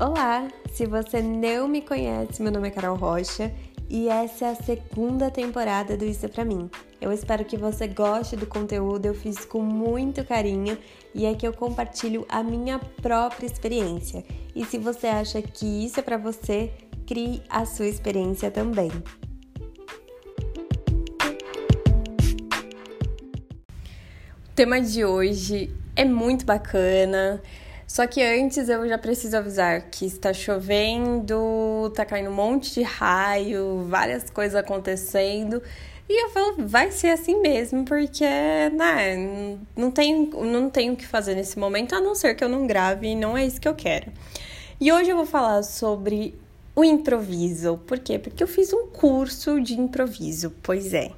Olá! Se você não me conhece, meu nome é Carol Rocha e essa é a segunda temporada do Isso é Pra Mim. Eu espero que você goste do conteúdo, eu fiz com muito carinho e é que eu compartilho a minha própria experiência. E se você acha que isso é para você, crie a sua experiência também. O tema de hoje é muito bacana. Só que antes eu já preciso avisar que está chovendo, tá caindo um monte de raio, várias coisas acontecendo. E eu vou, vai ser assim mesmo, porque né, não tenho, não tenho o que fazer nesse momento, a não ser que eu não grave, e não é isso que eu quero. E hoje eu vou falar sobre o improviso. Por quê? Porque eu fiz um curso de improviso, pois é.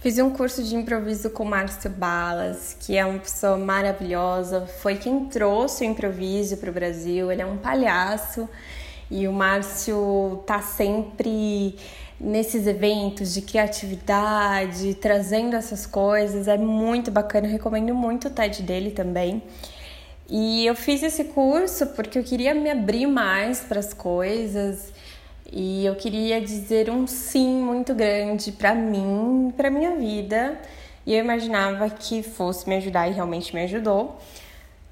Fiz um curso de improviso com Márcio Balas, que é uma pessoa maravilhosa, foi quem trouxe o improviso para o Brasil. Ele é um palhaço e o Márcio tá sempre nesses eventos de criatividade, trazendo essas coisas. É muito bacana, recomendo muito o TED dele também. E eu fiz esse curso porque eu queria me abrir mais para as coisas e eu queria dizer um sim muito grande para mim, para minha vida. E eu imaginava que fosse me ajudar e realmente me ajudou.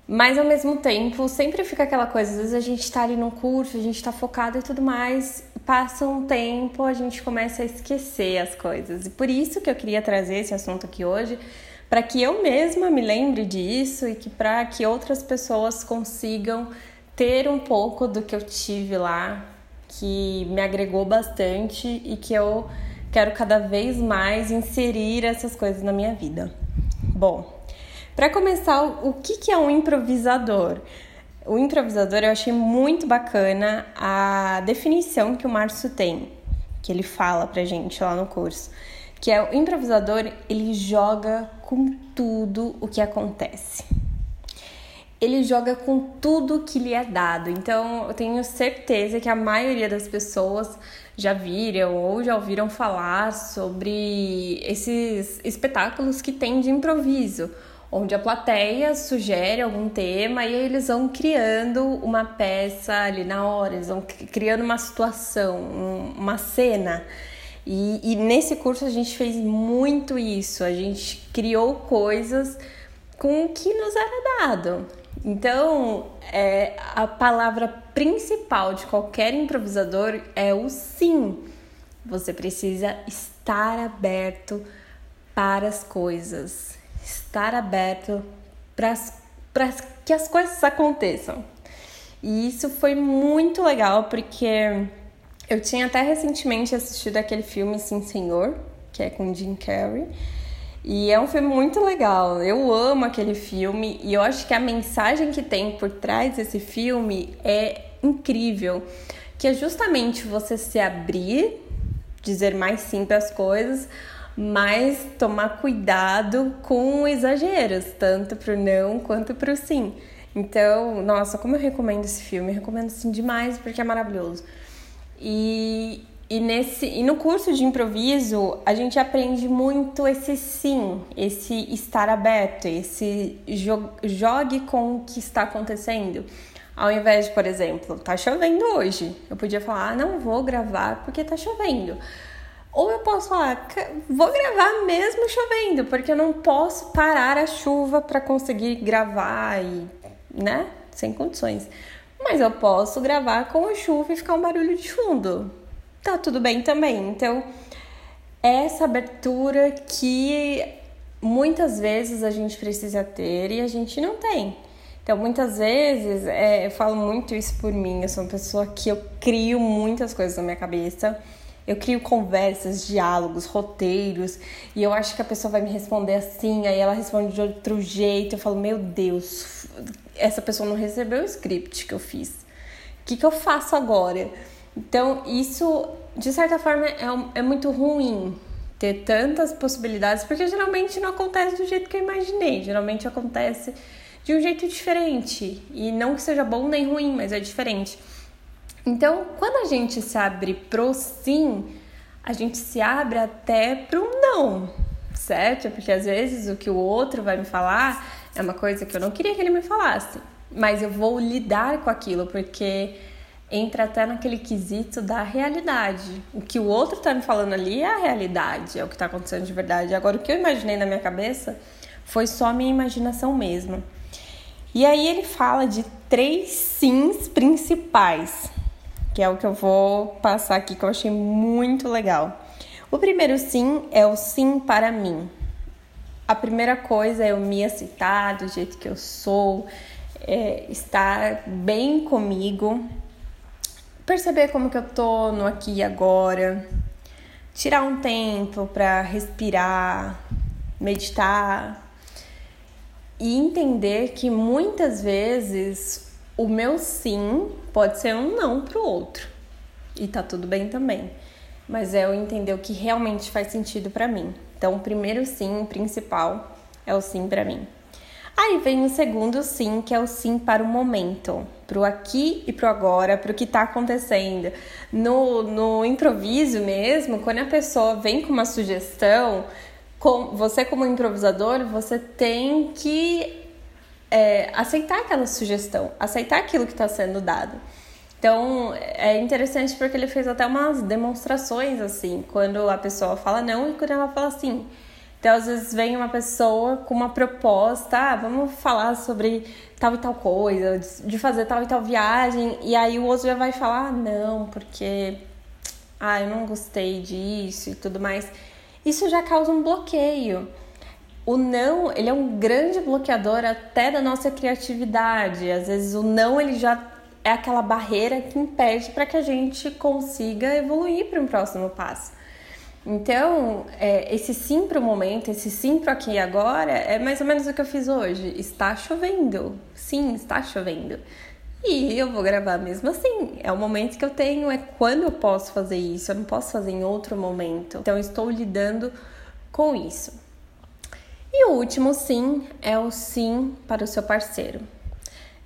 Mas ao mesmo tempo, sempre fica aquela coisa, às vezes a gente tá ali no curso, a gente tá focado e tudo mais, passa um tempo, a gente começa a esquecer as coisas. E por isso que eu queria trazer esse assunto aqui hoje, para que eu mesma me lembre disso e que para que outras pessoas consigam ter um pouco do que eu tive lá que me agregou bastante e que eu quero cada vez mais inserir essas coisas na minha vida. Bom, para começar, o que é um improvisador? O improvisador eu achei muito bacana a definição que o Márcio tem, que ele fala pra gente lá no curso, que é o improvisador, ele joga com tudo o que acontece ele joga com tudo que lhe é dado. Então, eu tenho certeza que a maioria das pessoas já viram ou já ouviram falar sobre esses espetáculos que tem de improviso, onde a plateia sugere algum tema e eles vão criando uma peça ali na hora, eles vão criando uma situação, uma cena. E, e nesse curso a gente fez muito isso, a gente criou coisas com o que nos era dado. Então, é, a palavra principal de qualquer improvisador é o sim. Você precisa estar aberto para as coisas, estar aberto para que as coisas aconteçam. E isso foi muito legal porque eu tinha até recentemente assistido aquele filme Sim Senhor, que é com Jim Carrey. E é um filme muito legal. Eu amo aquele filme e eu acho que a mensagem que tem por trás desse filme é incrível, que é justamente você se abrir, dizer mais sim para as coisas, mas tomar cuidado com exageros, tanto pro não quanto pro sim. Então, nossa, como eu recomendo esse filme, eu recomendo assim demais porque é maravilhoso. E e, nesse, e no curso de improviso, a gente aprende muito esse sim, esse estar aberto, esse jo jogue com o que está acontecendo. Ao invés de, por exemplo, tá chovendo hoje, eu podia falar, ah, não vou gravar porque tá chovendo. Ou eu posso falar, vou gravar mesmo chovendo, porque eu não posso parar a chuva para conseguir gravar e, né, sem condições. Mas eu posso gravar com a chuva e ficar um barulho de fundo tá tudo bem também. Então, essa abertura que muitas vezes a gente precisa ter e a gente não tem. Então, muitas vezes, é, eu falo muito isso por mim, eu sou uma pessoa que eu crio muitas coisas na minha cabeça. Eu crio conversas, diálogos, roteiros, e eu acho que a pessoa vai me responder assim, aí ela responde de outro jeito. Eu falo, meu Deus, essa pessoa não recebeu o script que eu fiz. O que, que eu faço agora? Então, isso, de certa forma, é, é muito ruim ter tantas possibilidades, porque geralmente não acontece do jeito que eu imaginei, geralmente acontece de um jeito diferente. E não que seja bom nem ruim, mas é diferente. Então, quando a gente se abre pro sim, a gente se abre até pro não, certo? Porque às vezes o que o outro vai me falar é uma coisa que eu não queria que ele me falasse. mas eu vou lidar com aquilo, porque entra até naquele quesito da realidade. O que o outro tá me falando ali é a realidade, é o que tá acontecendo de verdade. Agora, o que eu imaginei na minha cabeça foi só minha imaginação mesmo. E aí ele fala de três sims principais, que é o que eu vou passar aqui que eu achei muito legal. O primeiro sim é o sim para mim. A primeira coisa é eu me aceitar do jeito que eu sou, é estar bem comigo, perceber como que eu tô no aqui e agora, tirar um tempo para respirar, meditar e entender que muitas vezes o meu sim pode ser um não pro outro. E tá tudo bem também. Mas é eu entender o que realmente faz sentido para mim. Então, o primeiro sim, principal, é o sim para mim. Aí vem o segundo sim, que é o sim para o momento, para o aqui e para o agora, para o que está acontecendo. No, no improviso mesmo, quando a pessoa vem com uma sugestão, com, você como improvisador, você tem que é, aceitar aquela sugestão, aceitar aquilo que está sendo dado. Então é interessante porque ele fez até umas demonstrações assim, quando a pessoa fala não e quando ela fala sim. Então, às vezes, vem uma pessoa com uma proposta, ah, vamos falar sobre tal e tal coisa, de fazer tal e tal viagem, e aí o outro já vai falar, ah, não, porque ah, eu não gostei disso e tudo mais. Isso já causa um bloqueio. O não, ele é um grande bloqueador até da nossa criatividade. Às vezes o não, ele já é aquela barreira que impede para que a gente consiga evoluir para um próximo passo. Então, é, esse sim para o momento, esse sim para aqui e agora, é mais ou menos o que eu fiz hoje. Está chovendo. Sim, está chovendo. E eu vou gravar mesmo assim. É o momento que eu tenho, é quando eu posso fazer isso. Eu não posso fazer em outro momento. Então, estou lidando com isso. E o último sim é o sim para o seu parceiro.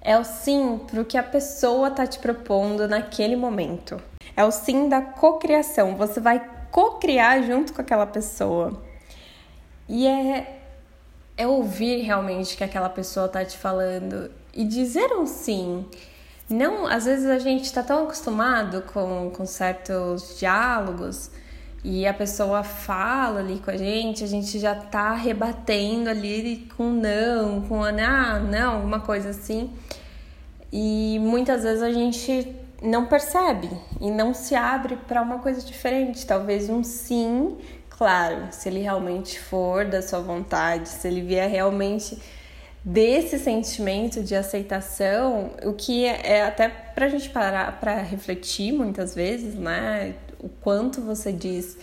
É o sim para o que a pessoa está te propondo naquele momento. É o sim da cocriação. Você vai co-criar junto com aquela pessoa. E é, é ouvir realmente que aquela pessoa tá te falando e dizer um sim. Não, às vezes a gente está tão acostumado com, com certos diálogos e a pessoa fala ali com a gente, a gente já tá rebatendo ali com não, com ah, não, alguma coisa assim. E muitas vezes a gente não percebe e não se abre para uma coisa diferente. Talvez um sim, claro, se ele realmente for da sua vontade, se ele vier realmente desse sentimento de aceitação, o que é, até para a gente parar para refletir muitas vezes, né? O quanto você diz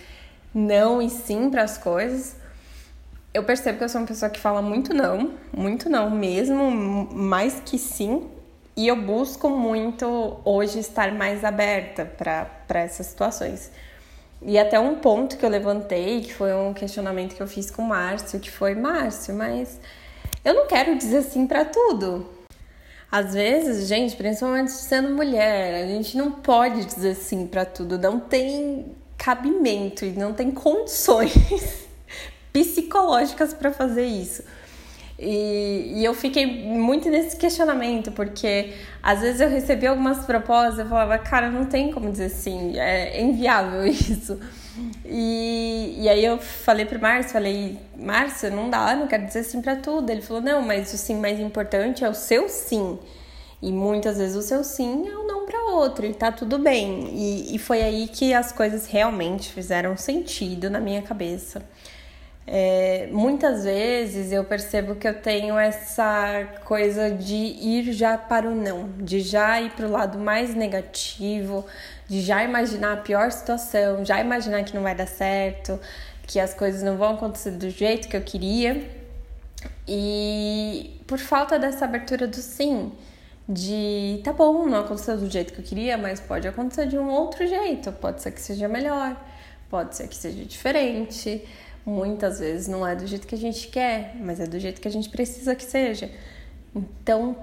não e sim para as coisas. Eu percebo que eu sou uma pessoa que fala muito não, muito não mesmo, mais que sim, e eu busco muito hoje estar mais aberta para essas situações. E até um ponto que eu levantei, que foi um questionamento que eu fiz com o Márcio, que foi: Márcio, mas eu não quero dizer sim para tudo. Às vezes, gente, principalmente sendo mulher, a gente não pode dizer sim para tudo, não tem cabimento e não tem condições psicológicas para fazer isso. E, e, eu fiquei muito nesse questionamento, porque às vezes eu recebi algumas propostas e falava, cara, não tem como dizer sim, é inviável isso. E, e aí eu falei pro Márcio, falei, Márcio, não dá, não quero dizer sim para tudo. Ele falou, não, mas o sim mais importante é o seu sim. E muitas vezes o seu sim é o não para outro, e tá tudo bem. E, e foi aí que as coisas realmente fizeram sentido na minha cabeça. É, muitas vezes eu percebo que eu tenho essa coisa de ir já para o não, de já ir para o lado mais negativo, de já imaginar a pior situação, já imaginar que não vai dar certo, que as coisas não vão acontecer do jeito que eu queria. E por falta dessa abertura do sim, de tá bom, não aconteceu do jeito que eu queria, mas pode acontecer de um outro jeito, pode ser que seja melhor, pode ser que seja diferente muitas vezes não é do jeito que a gente quer, mas é do jeito que a gente precisa que seja. Então,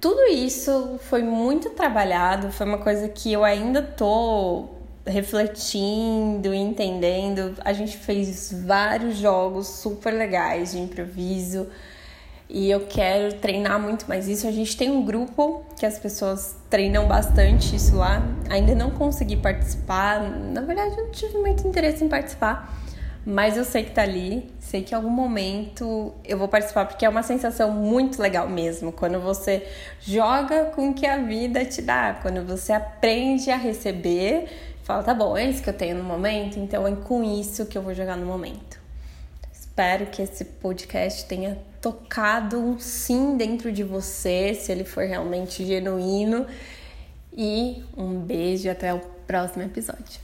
tudo isso foi muito trabalhado, foi uma coisa que eu ainda tô refletindo, entendendo. A gente fez vários jogos super legais de improviso. e eu quero treinar muito mais isso. A gente tem um grupo que as pessoas treinam bastante isso lá. Ainda não consegui participar, na verdade, eu não tive muito interesse em participar, mas eu sei que tá ali. Sei que em algum momento eu vou participar porque é uma sensação muito legal mesmo. Quando você joga com o que a vida te dá, quando você aprende a receber, fala, tá bom, é isso que eu tenho no momento, então é com isso que eu vou jogar no momento. Espero que esse podcast tenha tocado um sim dentro de você, se ele for realmente genuíno. E um beijo até o próximo episódio.